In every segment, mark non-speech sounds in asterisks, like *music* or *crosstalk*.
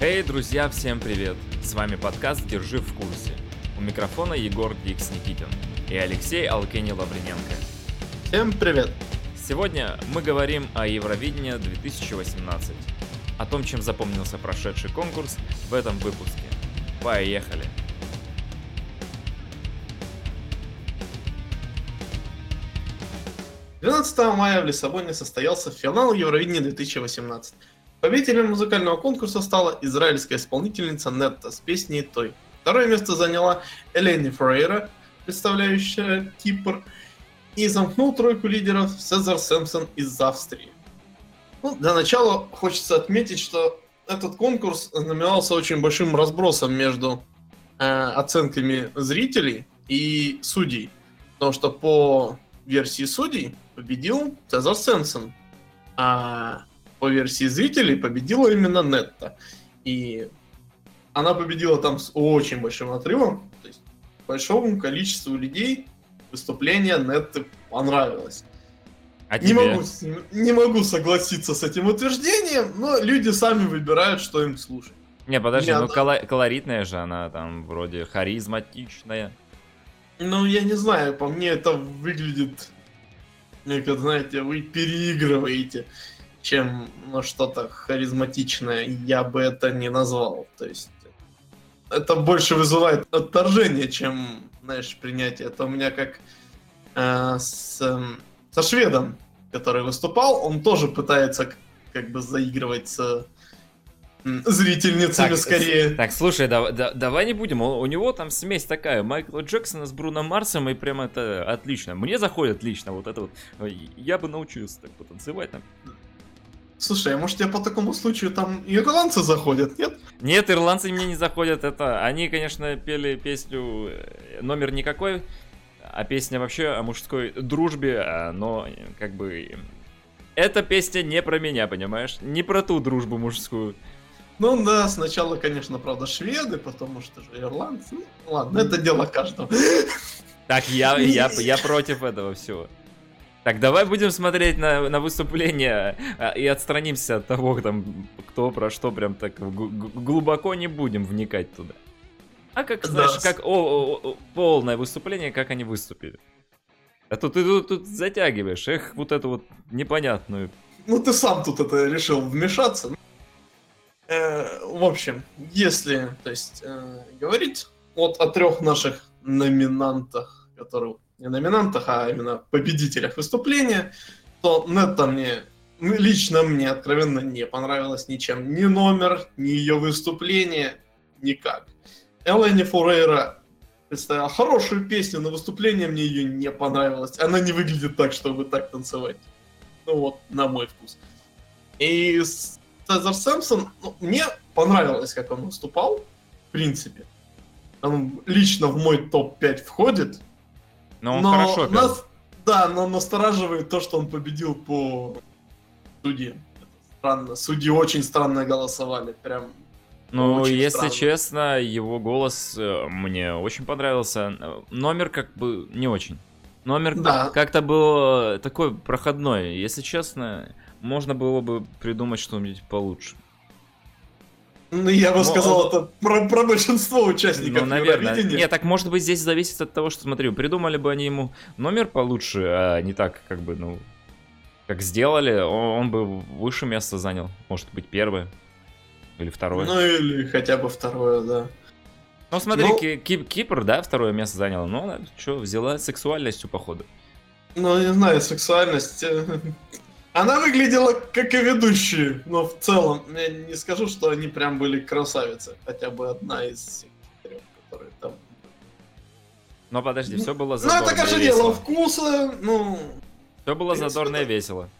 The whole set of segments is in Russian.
Эй, друзья, всем привет! С вами подкаст «Держи в курсе». У микрофона Егор Дикс Никитин и Алексей Алкени Лавриненко. Всем привет! Сегодня мы говорим о Евровидении 2018. О том, чем запомнился прошедший конкурс в этом выпуске. Поехали! 12 мая в Лиссабоне состоялся финал Евровидения 2018. Победителем музыкального конкурса стала израильская исполнительница Нетта с песней «Той». Второе место заняла Элени Фрейра, представляющая Кипр, и замкнул тройку лидеров Сезар Сэмпсон из Австрии. Ну, для начала хочется отметить, что этот конкурс знаменовался очень большим разбросом между э, оценками зрителей и судей. Потому что по версии судей победил Цезар Сенсен, а по версии зрителей победила именно Нетта. И она победила там с очень большим отрывом, то есть большому количеству людей выступление Нетты понравилось. А не, могу, не могу согласиться с этим утверждением, но люди сами выбирают, что им слушать. Не, подожди, Меня ну она... колоритная же она там, вроде харизматичная. Ну, я не знаю, по мне это выглядит как, знаете, вы переигрываете, чем ну, что-то харизматичное, я бы это не назвал. То есть это больше вызывает отторжение, чем, знаешь, принятие. Это у меня как э, с, э, со шведом, который выступал, он тоже пытается как бы заигрывать с зрительницами так, скорее. Так, слушай, да, да, давай не будем. У, у него там смесь такая. Майкла Джексона с Бруно Марсом, и прям это отлично. Мне заходит лично вот это вот. Я бы научился так потанцевать там. Слушай, а может тебе по такому случаю там ирландцы заходят, нет? Нет, ирландцы мне не заходят. Это они, конечно, пели песню э, номер никакой, а песня вообще о мужской дружбе, а, но как бы эта песня не про меня, понимаешь? Не про ту дружбу мужскую. Ну да, сначала, конечно, правда, шведы, потому что же ирландцы. Ну, ладно, это дело каждого. Так, я, я, я *laughs* против этого всего. Так, давай будем смотреть на, на выступление а, и отстранимся от того, там, кто про что, прям так глубоко не будем вникать туда. А как, знаешь, да. как о, о, о, полное выступление, как они выступили. А то ты тут, тут затягиваешь, эх, вот эту вот непонятную. Ну ты сам тут это решил вмешаться. Э, в общем, если, то есть, э, говорить вот о трех наших номинантах, которые не номинантах, а именно победителях выступления, то Нетта мне лично мне откровенно не понравилось ничем. Ни номер, ни ее выступление, никак. Элэни Фурейра представила хорошую песню, но выступление мне ее не понравилось. Она не выглядит так, чтобы так танцевать. Ну вот, на мой вкус. И Цезар Сэмпсон, ну, мне понравилось, как он выступал, в принципе. Он лично в мой топ-5 входит. Но он но хорошо пел. Нас, да, но настораживает то, что он победил по судье. странно. Судьи очень странно голосовали. Прям ну, если странно. честно, его голос э, мне очень понравился. Номер как бы не очень. Номер да. как-то был такой проходной. Если честно, можно было бы придумать что-нибудь получше. Ну, я бы сказал, это про, про большинство участников ну, наверное. Нет, так может быть здесь зависит от того, что, смотри, придумали бы они ему номер получше, а не так, как бы, ну, как сделали, он, он бы выше место занял. Может быть, первое. Или второе. Ну, или хотя бы второе, да. Ну, смотри, ну, Кип Кипр, да, второе место занял. Но она что, взяла сексуальностью, походу. Ну, не знаю, сексуальность... *laughs* Она выглядела как и ведущие, но в целом я не скажу, что они прям были красавицы. Хотя бы одна из трех, которые там. Но подожди, все было задорно Ну, это, конечно, дело вкуса, ну... Все было задорно и весело.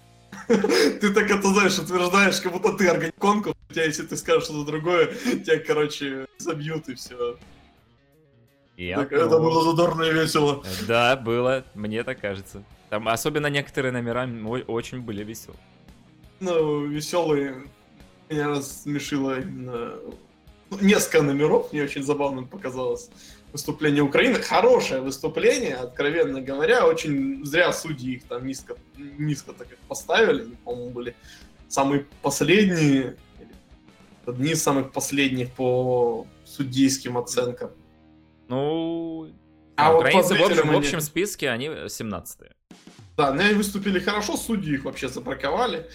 *laughs* Ты так это, знаешь, утверждаешь, как будто ты организуешь конкурс, у тебя, если ты скажешь что-то другое, тебя, короче, забьют и все. Я так, это было задорно и весело. Да, было, мне так кажется. Там особенно некоторые номера очень были веселые. Ну, веселые. Меня рассмешило именно ну, несколько номеров, мне очень забавным показалось выступление Украины. Хорошее выступление, откровенно говоря. Очень зря судьи их там низко, низко так их поставили. Они, по-моему, были самые последние. Одни из самых последних по судейским оценкам. Ну, А а вот украинцы по в общем, в общем списке они 17 Да, но они выступили хорошо, судьи их вообще забраковали.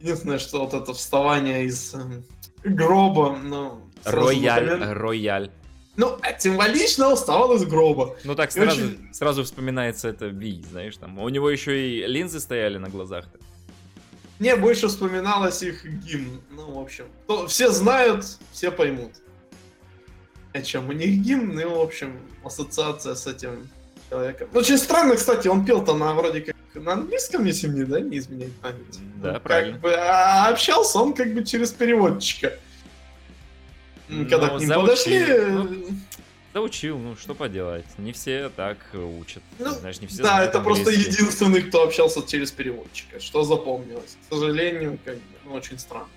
Единственное, что вот это вставание из эм, гроба, ну... Рояль, напомин- рояль. Ну, а символично вставал из гроба. Ну так И сразу, очень- сразу вспоминается это Ви, знаешь, там. У него еще и линзы стояли на глазах. Мне больше вспоминалось их гимн. Ну, в общем, то все знают, все поймут. О чем у них гимн, и, в общем, ассоциация с этим человеком. Ну, Очень странно, кстати, он пел-то на вроде как на английском, если мне, да, не изменяет память. Да, Ну, правильно. Как бы, а общался он как бы через переводчика. М, Когда Ну, к ним заучил. подошли, Ну, э, Заучил, ну что поделать. Не все так учат. Ну, Знаешь, не все да, это просто единственный, кто общался через переводчика, что запомнилось. К сожалению, как бы, ну, очень странно.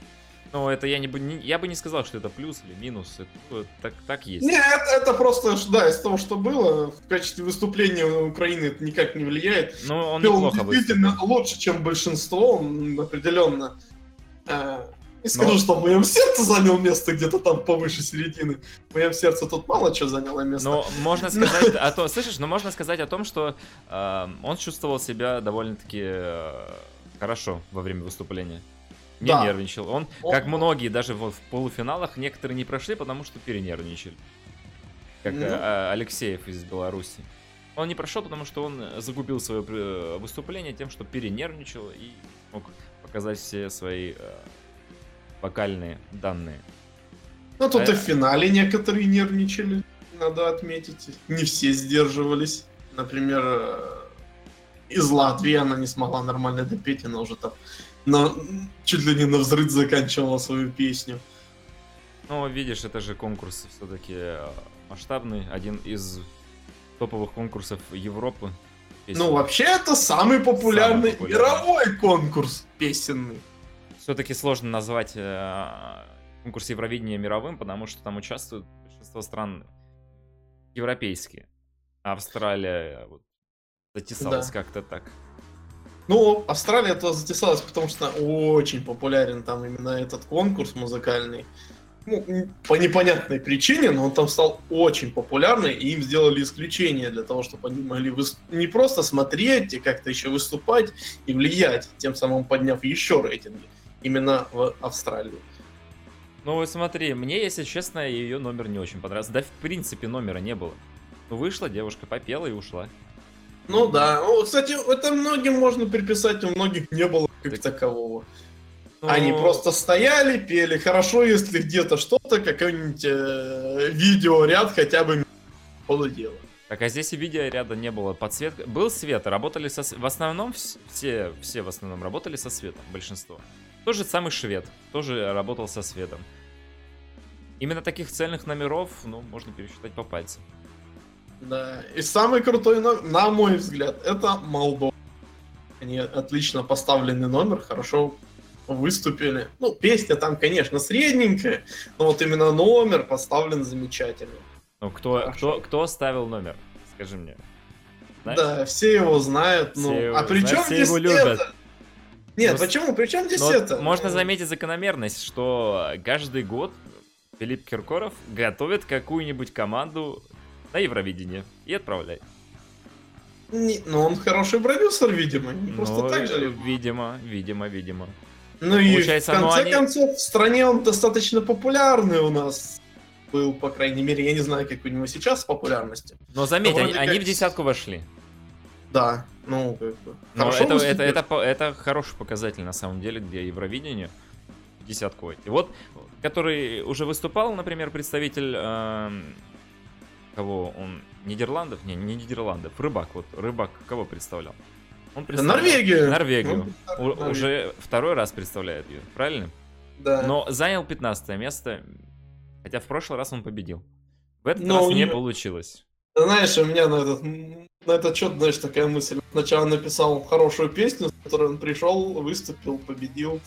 Ну, это я не, бы- не- я бы не сказал, что это плюс или минус. Это так, так есть. Нет, это просто, да, из того, что было, в качестве выступления Украины это никак не влияет. Ну, он Пел неплохо действительно выступил. лучше, чем большинство, он определенно. э, не скажу, Но- что в моем сердце занял место где-то там повыше середины. В моем сердце тут мало что заняло место. Но можно *laughs* сказать о том, слышишь, но можно сказать о том, что э, он чувствовал себя довольно-таки э, хорошо во время выступления. Не Да. нервничал. Он, Он- как многие, даже вот в полуфиналах, некоторые не прошли, потому что перенервничали. Как э, Ну. э, Алексеев из Беларуси. Он не прошел, потому что он загубил свое э, выступление тем, что перенервничал и мог показать все свои э, вокальные данные. Ну, тут э, и в финале некоторые нервничали, надо отметить. Не все сдерживались. Например, э, из Латвии она не смогла нормально допеть, она уже там на, чуть ли не на взрыв заканчивала свою песню. Ну, видишь, это же конкурс все-таки масштабный, один из топовых конкурсов Европы. Ну, вообще, это самый популярный, Самый популярный. мировой конкурс песенный. все-таки сложно назвать э, конкурс Евровидения мировым, потому что там участвуют большинство стран европейские. Австралия вот, затесалась Да. как-то так. Ну, Австралия то затесалась, потому что очень популярен там именно этот конкурс музыкальный. Ну, по непонятной причине, но он там стал очень популярный, и им сделали исключение для того, чтобы они могли выс- не просто смотреть и как-то еще выступать и влиять, тем самым подняв еще рейтинги именно в Австралии. Ну вот смотри, мне, если честно, ее номер не очень понравился. Да, в принципе, номера не было. Ну, вышла девушка, попела и ушла. Ну да, ну, кстати, это многим можно приписать, у многих не было как Так- такового. Ну, Они просто стояли, пели. Хорошо, если где-то что-то, какой-нибудь э, видеоряд хотя бы полудела. Так, а здесь и видеоряда не было. Подсветка... Был свет, работали со... В основном вс- все, все в основном работали со светом, большинство. Тот же самый швед, тоже работал со светом. Именно таких цельных номеров, ну, можно пересчитать по пальцам. Да. И самый крутой номер, на мой взгляд, это Молдова. Они отлично поставленный номер, хорошо выступили. Ну, песня там, конечно, средненькая, но вот именно номер поставлен замечательно. Ну, кто, Хорошо. кто, кто ставил номер? Скажи мне. Знаешь? Да, все его знают. Ну, Все его а при чем все здесь его любят. это? Нет, Ну, с- почему? При чем здесь Но это? можно Ну, заметить закономерность, что каждый год Филипп Киркоров готовит какую-нибудь команду на Евровидение и отправляет. не- ну, он хороший продюсер, видимо. Не просто Ну, так же. Видимо, видимо, видимо. Ну и Получается, в ну, конце они- концов, в стране он достаточно популярный у нас был, по крайней мере. Я не знаю, как у него сейчас с популярностью. Но заметь, они, вроде они как- в десятку вошли. Да, ну, как бы. Но это, выступил. это, это, это хороший показатель, на самом деле, для Евровидения. Десятку войти. Вот, который уже выступал, например, представитель... эм, кого он? Нидерландов? Не, не Нидерландов. Рыбак. Вот Рыбак кого представлял? Он представлял Норвегию. Норвегию. Ну, У- Норвегию. уже второй раз представляет ее, правильно? Да. Но занял 15 место, хотя в прошлый раз он победил. В этот Но раз у не него- получилось. Знаешь, у меня на этот, на этот счет, знаешь, такая мысль. Сначала написал хорошую песню, с которой он пришел, выступил, победил.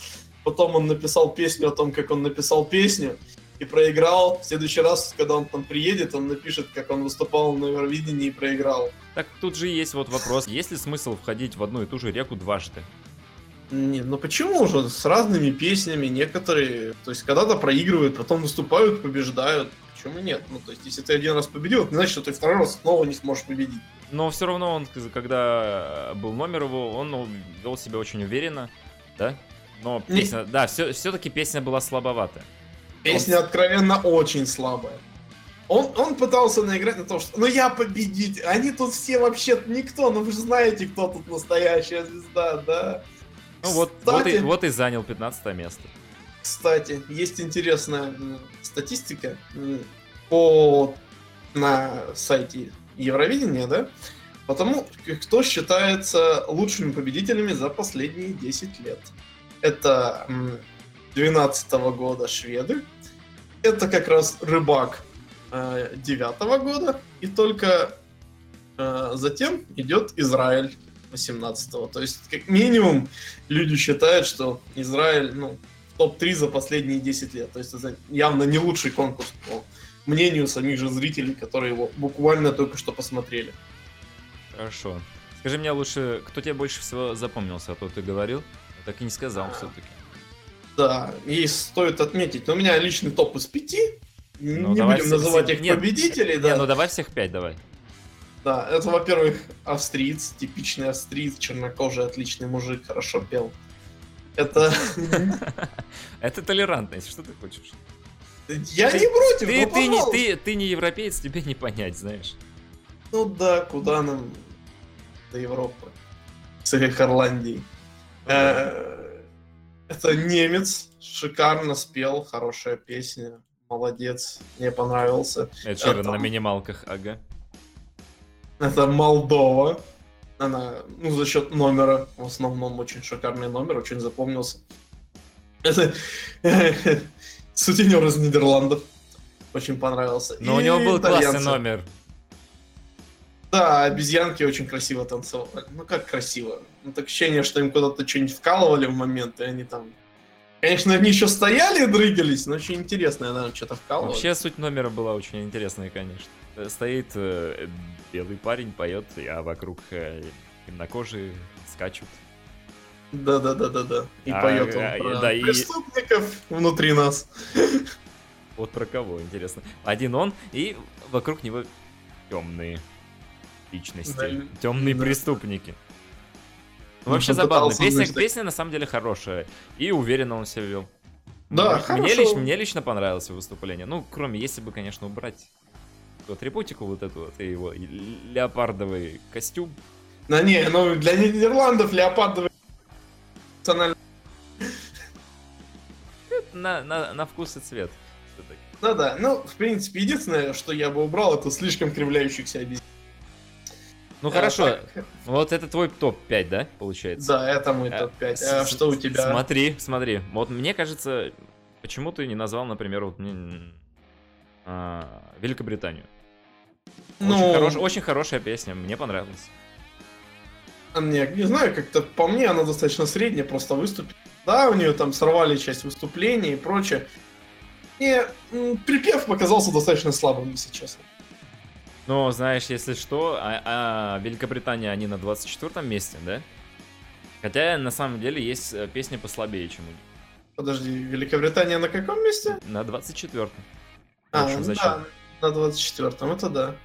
Потом он написал песню о том, как он написал песню и проиграл. В следующий раз, когда он там приедет, он напишет, как он выступал на Евровидении и проиграл. Так тут же есть вот вопрос, есть ли смысл входить в одну и ту же реку дважды? Не, ну почему же? С разными песнями некоторые, то есть когда-то проигрывают, потом выступают, побеждают. Почему нет? Ну, то есть, если ты один раз победил, это не значит, что ты второй раз снова не сможешь победить. Но все равно он, когда был номер его, он вел себя очень уверенно, да? Но Не- песня, да, все, все-таки песня была слабовата. Песня откровенно очень слабая. Он, он пытался наиграть на том, что ну я победитель, они тут все вообще никто, ну вы же знаете, кто тут настоящая звезда, да? Ну вот, вот, и, Кстати- вот и занял 15 место. Кстати, есть интересная статистика по на сайте Евровидения, да? Потому кто считается лучшими победителями за последние 10 лет. Это 2012 года шведы, это как раз рыбак 2009 года, и только э, затем идет Израиль 18 То есть, как минимум, люди считают, что Израиль, ну, топ-3 за последние 10 лет. То есть это явно не лучший конкурс по мнению самих же зрителей, которые его буквально только что посмотрели. Хорошо. Скажи мне лучше, кто тебе больше всего запомнился, а то ты говорил, а так и не сказал А. все-таки. Да, и стоит отметить, у меня личный топ из пяти. Ну, не будем все- называть их нет, победителей, Не, да. ну давай всех пять, давай. Да, это, во-первых, австриец, типичный австриец, чернокожий, отличный мужик, хорошо пел. Это... *laughs* Это толерантность, что ты хочешь? Я не против, Ты, ну, ты, не, пожалуйста. ты, ты не европеец, тебе не понять, знаешь. Ну да, куда нам до Европы? С их Ирландией. Э, Это немец, шикарно спел, хорошая песня, молодец, мне понравился. Это там- на минималках, ага. Это Молдова. Она, ну, за счет номера, в основном очень шикарный номер, очень запомнился. Это *laughs* сутенер из Нидерландов. Очень понравился. Но у И него был классный итальянцы. номер. Да, обезьянки очень красиво танцевали. Ну как красиво? Ну, так ощущение, что им куда-то что-нибудь вкалывали в момент, и они там... Конечно, они еще стояли и дрыгались, но очень интересно, наверное, что-то вкалывали. Вообще суть номера была очень интересная, конечно. Э, Стоит э, белый парень, поет, а вокруг э, темнокожие скачут. Да-да-да-да-да. И А, поет он а, про да, и- преступников внутри нас. Вот про кого, интересно. Один он, и вокруг него темные личности. Да, темные да. преступники. Ну, вообще забавно. Песня, песня на самом деле хорошая. И уверенно он себя вел. Да, мне, хорошо. лично, мне лично понравилось выступление. Ну, кроме, если бы, конечно, убрать вот атрибутику вот эту вот, и его и леопардовый костюм. Да не, ну для Нидерландов леопардовый национальный... На, на, на вкус и цвет. всё-таки. Ну да, ну, в принципе, единственное, что я бы убрал, это слишком кривляющихся обезьян. Ну А, хорошо, так, вот это твой топ-5, да, получается? Да, это мой Э, топ-5. с- А с- что у тебя? Смотри, смотри. Вот мне кажется, почему ты не назвал, например, вот а, Великобританию? Очень, Ну, хорош- очень хорошая песня, мне понравилась. а не, не знаю, как-то по мне она достаточно средняя, просто выступит. Да, у нее там сорвали часть выступления и прочее. Мне м, припев показался достаточно слабым, если честно. Но знаешь, если что, а, а Великобритания, они на 24 месте, да? Хотя на самом деле есть э, песни послабее, чем у них. Подожди, Великобритания на каком месте? На 24 А, общем ну да, на 24-м, это да.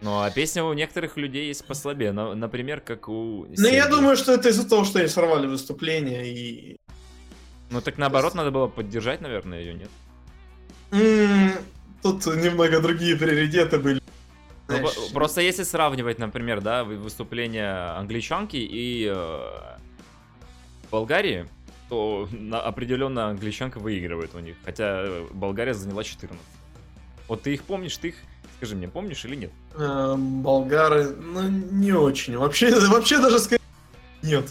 Ну, а песня у некоторых людей есть послабее. на- например, как у... Ну, я думаю, что это из-за того, что они сорвали выступление и... Ну, так наоборот, надо было поддержать, наверное, ее, нет? М, Тут немного другие приоритеты были. Ну, Знаешь, Просто если сравнивать, например, да, вы- выступление англичанки и э, Болгарии, то на- определенно англичанка выигрывает у них. Хотя э, Болгария заняла 14. Вот ты их помнишь, ты их, скажи мне, помнишь или нет? э, болгары, ну, не очень. Вообще, *laughs* вообще даже скорее нет.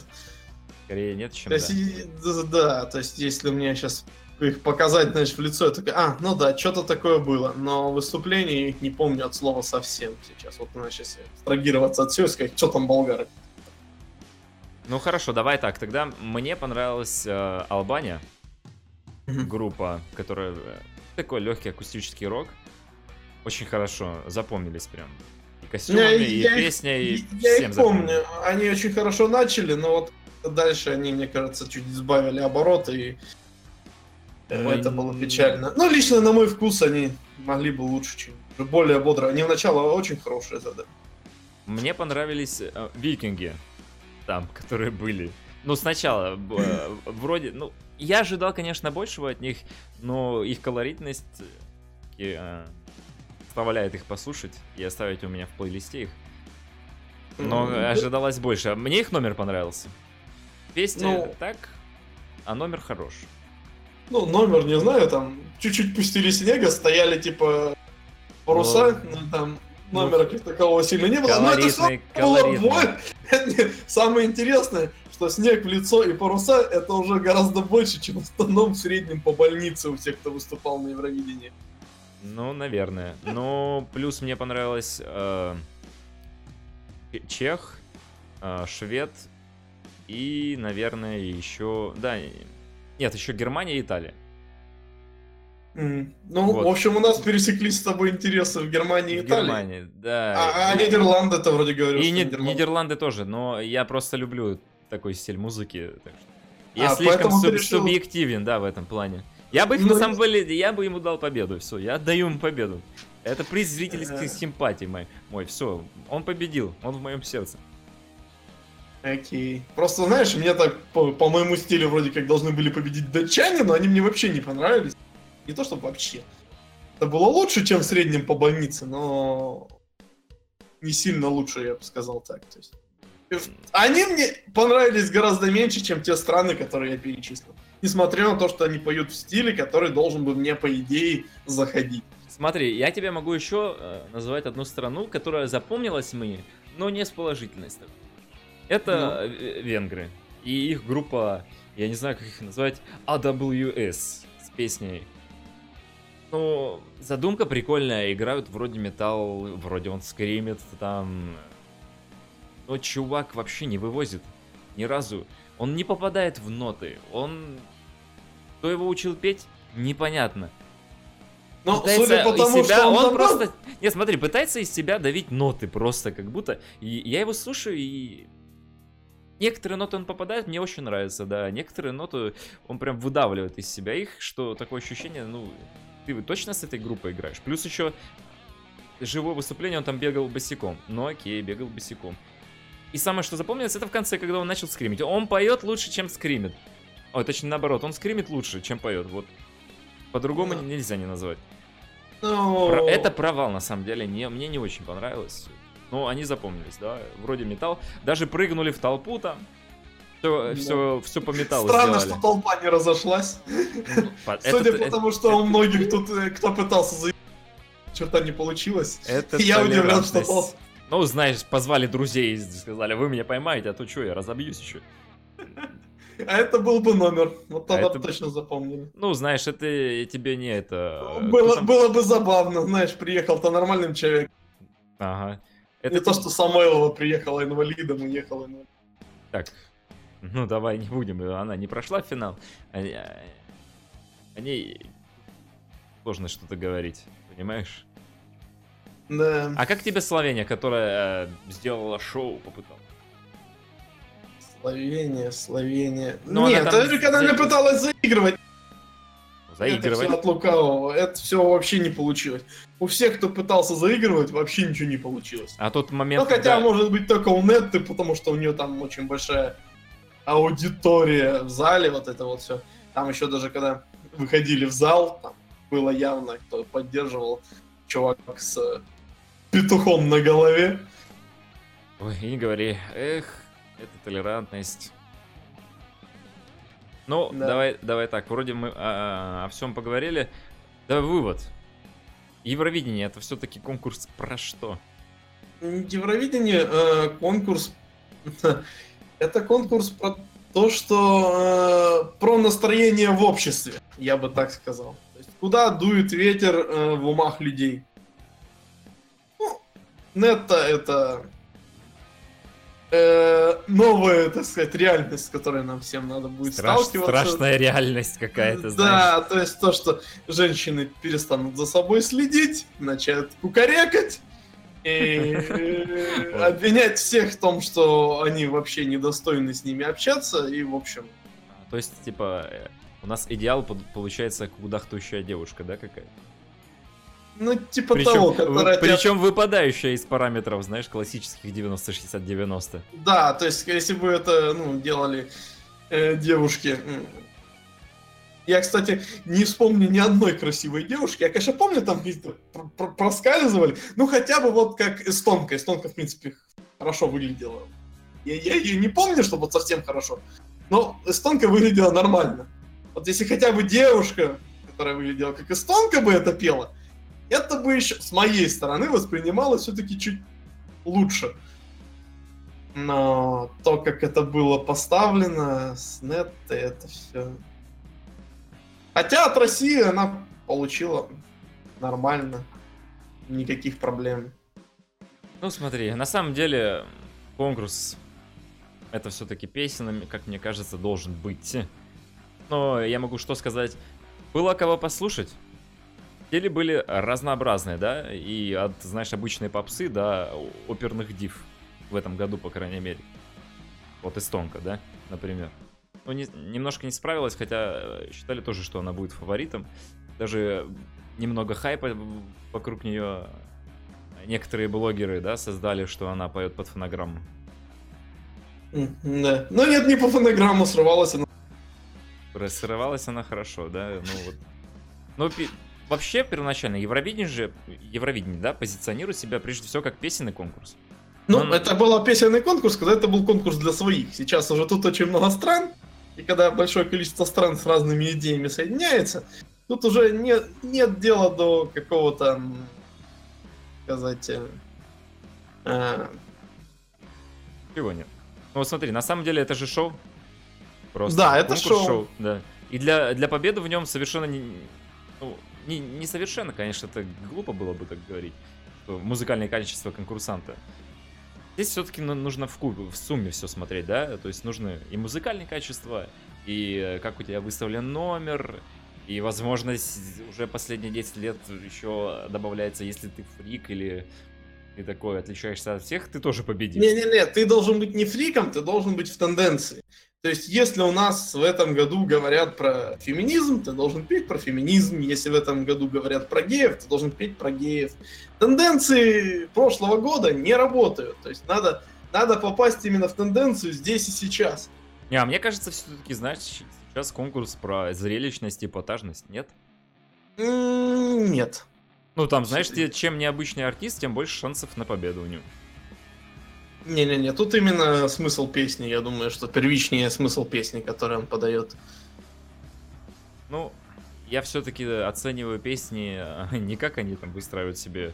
Скорее нет, чем То да. есть, да, да, то есть, если мне сейчас их показать, знаешь, в лицо, я такой, а, ну да, что-то такое было, но выступление их не помню от слова совсем сейчас. Вот надо сейчас абстрагироваться от всего и сказать, что там болгары. Ну хорошо, давай так. Тогда мне понравилась э, Албания, группа, которая э, такой легкий акустический рок. Очень хорошо запомнились прям. И костюмами, Я- и я их- песня, и Я всем их помню, они очень хорошо начали, но вот дальше они, мне кажется, чуть сбавили обороты, и это было печально. Ну, лично на мой вкус они могли бы лучше, чем более бодро. Они в начало очень хорошие задали. Мне понравились э, викинги там, *laughs* которые были. Ну, сначала, э, вроде, ну, я ожидал, конечно, большего от них, но их колоритность э, заставляет их послушать и оставить у меня в плейлисте их. Но ожидалось больше. Мне их номер понравился. Песня ну, так, а номер хорош. Ну, номер, не знаю, там чуть-чуть пустили снега, стояли типа паруса, но, ну, там ну, номера как такового сильно не было. Но это все было *laughs* Самое интересное, что снег в лицо и паруса это уже гораздо больше, чем в остальном в среднем по больнице у всех, кто выступал на Евровидении. Ну, наверное. Ну, плюс мне понравилось э, чех, э, швед и, наверное, еще... Да, нет, еще Германия и Италия. Mm. Ну, вот. в общем, у нас пересеклись с тобой интересы в Германии и в Италии. Германии, да. А, а Нидерланды это вроде говорил. И не, Нидерланды. Нидерланды тоже, но я просто люблю такой стиль музыки. Так что... Я а, слишком суб- решил... субъективен, да, в этом плане. Я бы их ну, на самом деле, я бы ему дал победу, все, я отдаю ему победу. Это приз зрительских симпатий мой, мой, все, он победил, он в моем сердце. Окей. Просто, знаешь, мне так по, по моему стилю вроде как должны были победить датчане, но они мне вообще не понравились. Не то чтобы вообще. Это было лучше, чем в среднем по больнице, но не сильно лучше, я бы сказал так. То есть, они мне понравились гораздо меньше, чем те страны, которые я перечислил. Несмотря на то, что они поют в стиле, который должен бы мне, по идее, заходить. Смотри, я тебе могу еще э, назвать одну страну, которая запомнилась мне, но не с положительной стороны. Это ну. венгры. И их группа, я не знаю, как их назвать, AWS с песней ну, задумка прикольная. Играют вроде металл, вроде он скримит там. Но чувак вообще не вывозит ни разу. Он не попадает в ноты. Он... Кто его учил петь, непонятно. Но пытается судя по тому, себя, что он, он просто... Нет, смотри, пытается из себя давить ноты просто, как будто... И я его слушаю, и... Некоторые ноты он попадает, мне очень нравится, да. Некоторые ноты он прям выдавливает из себя их, что такое ощущение, ну, ты точно с этой группой играешь? Плюс еще живое выступление, он там бегал босиком. Ну окей, бегал босиком. И самое, что запомнилось, это в конце, когда он начал скримить. Он поет лучше, чем скримит. Ой, точнее наоборот, он скримит лучше, чем поет. Вот. По-другому нельзя не назвать. Но... Ну. Это провал, на самом деле. Не, мне не очень понравилось. Но они запомнились, да. Вроде металл. Даже прыгнули в толпу там. Все, да. все, все по металлу Странно, сделали. что толпа не разошлась. Ну, Судя по тому, что у многих тут, э, кто пытался заебать, черта не получилось. Это Я удивлен, что толпа... Ну, знаешь, позвали друзей и сказали, вы меня поймаете, а то что, я разобьюсь еще. А это был бы номер. Вот тогда а точно запомнили. Ну, знаешь, это тебе не это... Было, там... было бы забавно, знаешь, приехал-то нормальным человеком. Ага. Это не то, что Самойлова приехала инвалидом, уехала инвалидом. Так, ну давай не будем, она не прошла в финал. О ней сложно что-то говорить, понимаешь? Да. А как тебе Словения, которая э, сделала шоу, попыталась? Словения, Словения. Но Нет, она, там... она не пыталась заигрывать. Заигрывать. Это все от лукавого. Это все вообще не получилось. У всех, кто пытался заигрывать, вообще ничего не получилось. А тот момент. Ну, хотя, да... может быть, только у Нетты, потому что у нее там очень большая аудитория в зале, вот это вот все. Там еще даже когда выходили в зал, там было явно, кто поддерживал чувак с петухом на голове. Ой, не говори. Эх, это толерантность. Ну, да. давай, давай так, вроде мы о, о всем поговорили. Давай вывод. Евровидение это все-таки конкурс про что? Евровидение э, конкурс *laughs* Это конкурс про то, что э, про настроение в обществе, я бы так сказал. То есть, куда дует ветер э, в умах людей. Ну, Нетта это э, новая, так сказать, реальность, с которой нам всем надо будет Страш, сталкиваться. Страшная реальность какая-то, знаешь. Да, то есть то, что женщины перестанут за собой следить, начинают кукарекать, И э, *laughs* обвинять всех в том, что они вообще недостойны с ними общаться, и в общем... То есть, типа, э, у нас идеал получается кудахтущая девушка, да, какая? Ну, типа того, Причем, которая... тебя- причем выпадающая из параметров, знаешь, классических 90-60-90. Да, то есть, если бы это, ну, делали э, девушки... Я, кстати, не вспомню ни одной красивой девушки. Я, конечно, помню, там проскальзывали. Ну, хотя бы вот как эстонка. Эстонка, в принципе, хорошо выглядела. Я, я ее не помню, чтобы вот совсем хорошо. Но эстонка выглядела нормально. Вот если хотя бы девушка, которая выглядела как эстонка бы это пела, это бы еще с моей стороны воспринималось все-таки чуть лучше. Но то, как это было поставлено с нетто, это все... Хотя от России она получила нормально. Никаких проблем. Ну, смотри, на самом деле конкурс это все-таки песенами, как мне кажется, должен быть. Но я могу что сказать? Было кого послушать. Стили были разнообразные, да, и от, знаешь, обычной попсы до оперных див в этом году, по крайней мере. Вот эстонка, да, например. Ну, не- немножко не справилась, хотя э, считали тоже, что она будет фаворитом. Даже немного хайпа вокруг нее некоторые блогеры, да, создали, что она поет под фонограмму. Да. Но нет, не по фонограмму срывалась она. Срывалась она хорошо, да, ну вот. Ну, пи- вообще, первоначально, Евровидение же, Евровидение, да, позиционирует себя прежде всего как песенный конкурс. Ну, Ну, это был песенный конкурс, когда это был конкурс для своих. Сейчас уже тут очень много стран, и когда большое количество стран с разными идеями соединяется, тут уже нет, нет дела до какого-то, сказать, э, э, Чего нет? Ну вот смотри, на самом деле это же шоу. Просто Да, это конкурс шоу. Да. И для, для победы в нем совершенно не, ну, не, не совершенно, конечно, это глупо было бы так говорить. что Музыкальное качество конкурсанта. Здесь все-таки нужно в, кубе, в сумме все смотреть, да? То есть нужно и музыкальное качество, и э, как у тебя выставлен номер, и возможность уже последние 10 лет еще добавляется, если ты фрик или ты такой отличаешься от всех, ты тоже победишь. Не-не-не, ты должен быть не фриком, ты должен быть в тенденции. То есть, если у нас в этом году говорят про феминизм, ты должен петь про феминизм. Если в этом году говорят про геев, ты должен петь про геев. Тенденции прошлого года не работают. То есть, надо, надо попасть именно в тенденцию здесь и сейчас. Не, а мне кажется, все-таки, знаешь, сейчас конкурс про зрелищность и эпатажность, нет? Нет. Ну, там, знаешь, чем необычный артист, тем больше шансов на победу у него. Не-не-не, тут именно смысл песни, я думаю, что первичнее смысл песни, который он подает. Ну, я все-таки оцениваю песни а, не как они там выстраивают себе э,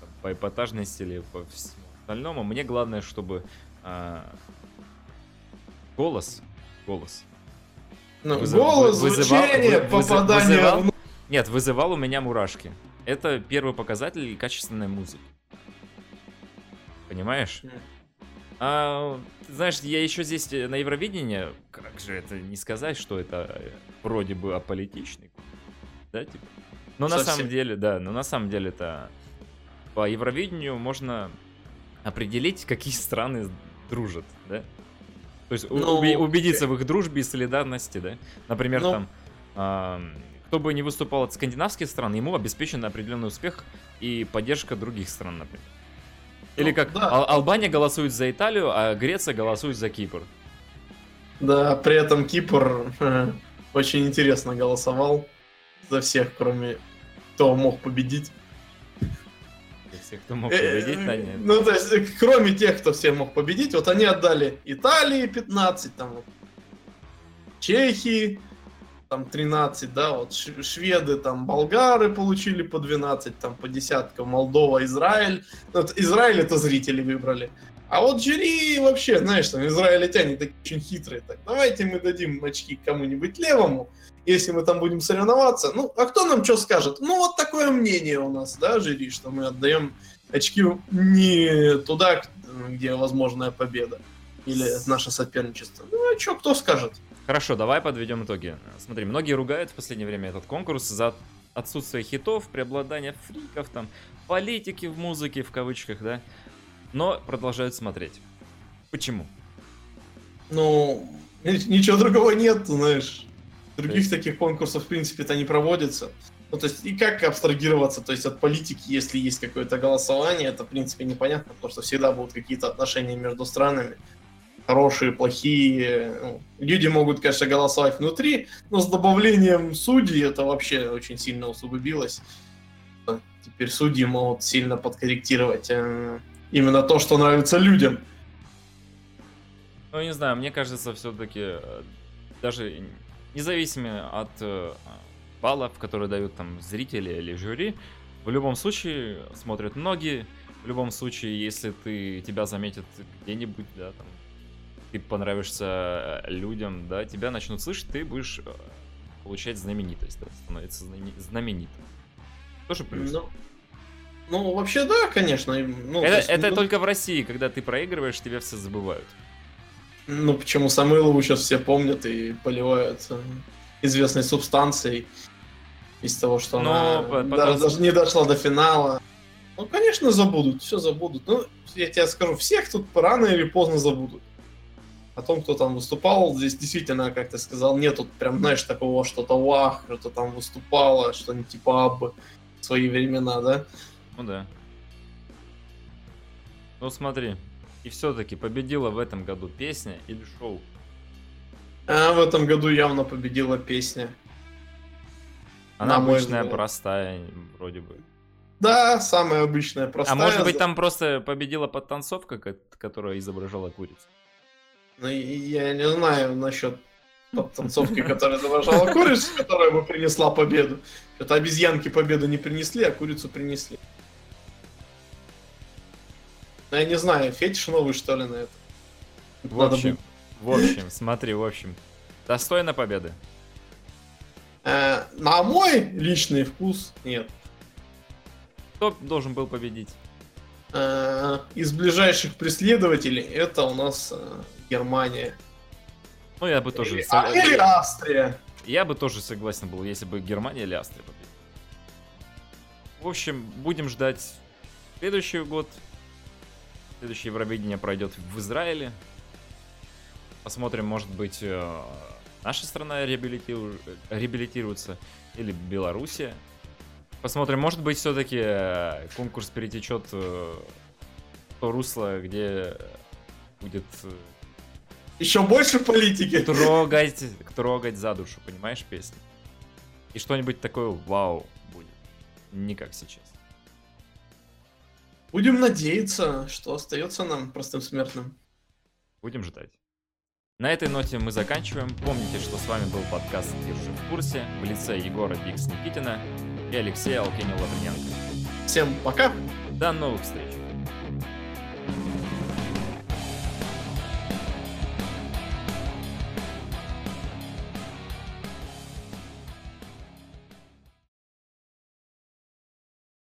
там, по эпатажности или по всему остальному. Мне главное, чтобы а, голос, голос. Ну, Вызыв- голос, вы- вызывал- звучание, вы- попадание вызывал? Нет, вызывал у меня мурашки. Это первый показатель качественной музыки. Понимаешь? А, знаешь, я еще здесь э, на Евровидении, как же это не сказать, что это э, вроде бы аполитичный, да, типа. Но на самом деле, да, но на самом деле это по Евровидению можно определить, какие страны дружат, да. То есть Ну, убе- убедиться в их дружбе и солидарности, да. Например, Ну. там, ам, кто бы не выступал от скандинавских стран, ему обеспечен определенный успех и поддержка других стран, например. Или Ну, как да. Ал- Албания голосует за Италию, а Греция голосует за Кипр. Да, при этом Кипр э, очень интересно голосовал за всех, кроме кто мог победить. Всех, кто мог победить, да, нет. Ну, то есть, кроме тех, кто всем мог победить, вот они отдали Италии 15, там, Чехии, там 13, да, вот шведы, там, болгары получили по 12, там, по десяткам, Молдова, Израиль. Ну, вот Израиль это зрители выбрали. А вот жюри вообще, знаешь, там, израильтяне такие очень хитрые. Так, давайте мы дадим очки кому-нибудь левому, если мы там будем соревноваться. Ну, а кто нам что скажет? Ну, вот такое мнение у нас, да, жюри, что мы отдаем очки не туда, где возможная победа. Или наше соперничество. Ну, а что, кто скажет? Хорошо, давай подведем итоги. Смотри, многие ругают в последнее время этот конкурс за отсутствие хитов, преобладание фриков, там, политики в музыке, в кавычках, да, но продолжают смотреть. Почему? Ну, ничего другого нет, знаешь. Других есть... таких конкурсов, в принципе-то не проводится. Ну, то есть, и как абстрагироваться, то есть, от политики, если есть какое-то голосование, это, в принципе, непонятно, потому что всегда будут какие-то отношения между странами, хорошие, плохие. Ну, люди могут, конечно, голосовать внутри, но с добавлением судей это вообще очень сильно усугубилось. Теперь судьи могут сильно подкорректировать э, именно то, что нравится людям. Ну, не знаю, мне кажется, все-таки э, даже независимо от э, баллов, которые дают там зрители или жюри, в любом случае смотрят многие. В любом случае, если ты тебя заметят где-нибудь, да, там, ты понравишься э, людям, да, тебя начнут слышать, ты будешь э, получать знаменитость, да, становиться знаменитым. Тоже плюс. Ну, ну, вообще, да, конечно. Ну, это есть, это ну... только в России, когда ты проигрываешь, тебя все забывают. Ну, почему Самойлову сейчас все помнят и поливают известной субстанцией из того, что Но она потом... даже не дошла до финала. Ну, конечно, забудут, все забудут. Ну, я тебе скажу, всех тут рано или поздно забудут. О том, кто там выступал, здесь действительно, как ты сказал, нет тут прям, знаешь, такого что-то вах, кто там выступало, что-нибудь типа аб в свои времена, да? Ну да. Ну смотри, и все-таки победила в этом году песня или шоу? А в этом году явно победила песня. Она обычная, простая, вроде бы. Да, самая обычная, простая. А может быть там просто победила подтанцовка, которая изображала курицу? Ну, я не знаю насчет подтанцовки, которая изображала курицу, которая бы принесла победу. Это обезьянки победу не принесли, а курицу принесли. Ну, я не знаю, фетиш новый, что ли, на это? В общем, в общем, смотри, в общем, достойна победы. Э, на мой личный вкус нет. Кто должен был победить? Э, из ближайших преследователей это у нас э, Германия. Ну, я бы тоже... Или, а, или Австрия. Я бы тоже согласен был, если бы Германия или Австрия победила. В общем, будем ждать следующий год. Следующее Евровидение пройдет в Израиле. Посмотрим, может быть, наша страна реабилитиру... реабилитируется, или Белоруссия. Посмотрим, может быть, все-таки э, конкурс перетечет в то русло, где будет э, еще больше политики. Трогать, трогать за душу, понимаешь, песня? И что-нибудь такое вау будет. Не как сейчас. Будем надеяться, что остается нам простым смертным. Будем ждать. На этой ноте мы заканчиваем. Помните, что с вами был подкаст «Держи в курсе» в лице Егора Бикс Никитина и Алексея Алкени Лаврененко. Всем пока! До новых встреч!